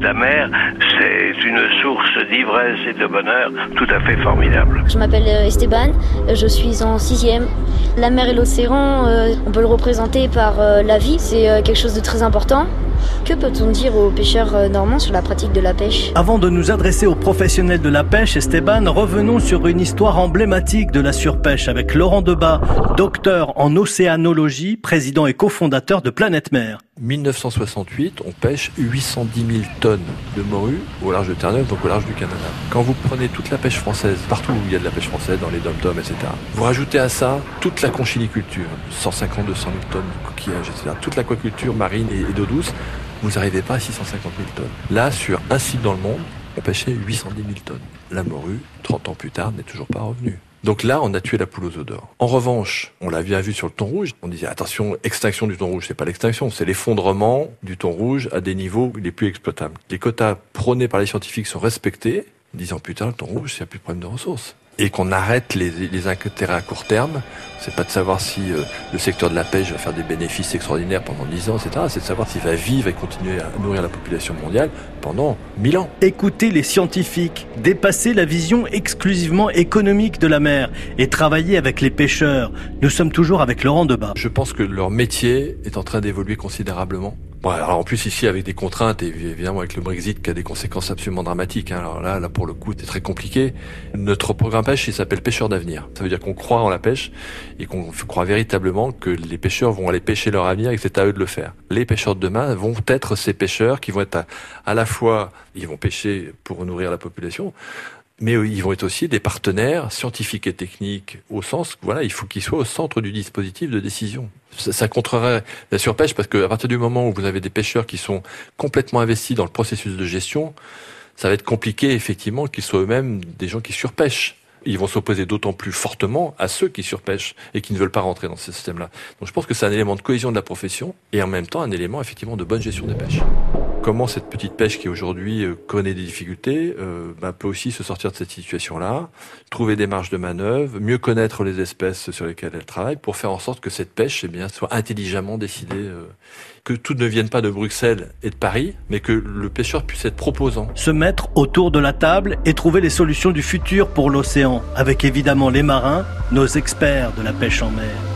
La mer, c'est une source d'ivresse et de bonheur tout à fait formidable. Je m'appelle euh, Esteban, je suis en sixième. La mer et l'océan, euh, on peut le représenter par euh, la vie, c'est quelque chose de très important. Que peut-on dire aux pêcheurs normands sur la pratique de la pêche? Avant de nous adresser aux professionnels de la pêche, Esteban, revenons sur une histoire emblématique de la surpêche avec Laurent Debat, docteur en océanologie, président et cofondateur de Planète Mer. 1968, on pêche 810 000 tonnes de morue au large de Terre-Neuve, donc au large du Canada. Quand vous prenez toute la pêche française, partout où il y a de la pêche française, dans les dom-toms, etc., vous rajoutez à ça toute la conchiliculture, 150, 200 000 tonnes de coquillages, etc., toute l'aquaculture marine et d'eau douce, vous n'arrivez pas à 650 000 tonnes. Là, sur un site dans le monde, on pêchait 810 000 tonnes. La morue, 30 ans plus tard, n'est toujours pas revenue. Donc là, on a tué la poule aux d'or. En revanche, on l'a bien vu sur le thon rouge. On disait attention, extinction du thon rouge, c'est pas l'extinction, c'est l'effondrement du thon rouge à des niveaux les plus exploitables. Les quotas prônés par les scientifiques sont respectés. Dix ans plus tard, le thon rouge, il n'y a plus de problème de ressources et qu'on arrête les, les, intérêts à court terme. C'est pas de savoir si euh, le secteur de la pêche va faire des bénéfices extraordinaires pendant 10 ans, etc. C'est de savoir s'il va vivre et continuer à nourrir la population mondiale pendant 1000 ans. Écoutez les scientifiques, dépasser la vision exclusivement économique de la mer et travailler avec les pêcheurs. Nous sommes toujours avec Laurent Debat. Je pense que leur métier est en train d'évoluer considérablement. Bon, alors en plus ici avec des contraintes et évidemment avec le Brexit qui a des conséquences absolument dramatiques. Hein. Alors là, là pour le coup, c'est très compliqué. Notre programme pêche, il s'appelle Pêcheurs d'avenir. Ça veut dire qu'on croit en la pêche et qu'on croit véritablement que les pêcheurs vont aller pêcher leur avenir et que c'est à eux de le faire. Les pêcheurs de demain vont être ces pêcheurs qui vont être à, à la fois, ils vont pêcher pour nourrir la population, mais ils vont être aussi des partenaires scientifiques et techniques au sens, voilà, il faut qu'ils soient au centre du dispositif de décision. Ça, ça contrerait la surpêche parce qu'à partir du moment où vous avez des pêcheurs qui sont complètement investis dans le processus de gestion, ça va être compliqué effectivement qu'ils soient eux-mêmes des gens qui surpêchent. Ils vont s'opposer d'autant plus fortement à ceux qui surpêchent et qui ne veulent pas rentrer dans ce système-là. Donc je pense que c'est un élément de cohésion de la profession et en même temps un élément effectivement de bonne gestion des pêches comment cette petite pêche qui aujourd'hui euh, connaît des difficultés euh, bah, peut aussi se sortir de cette situation-là, trouver des marges de manœuvre, mieux connaître les espèces sur lesquelles elle travaille pour faire en sorte que cette pêche eh bien, soit intelligemment décidée, euh, que tout ne vienne pas de Bruxelles et de Paris, mais que le pêcheur puisse être proposant. Se mettre autour de la table et trouver les solutions du futur pour l'océan, avec évidemment les marins, nos experts de la pêche en mer.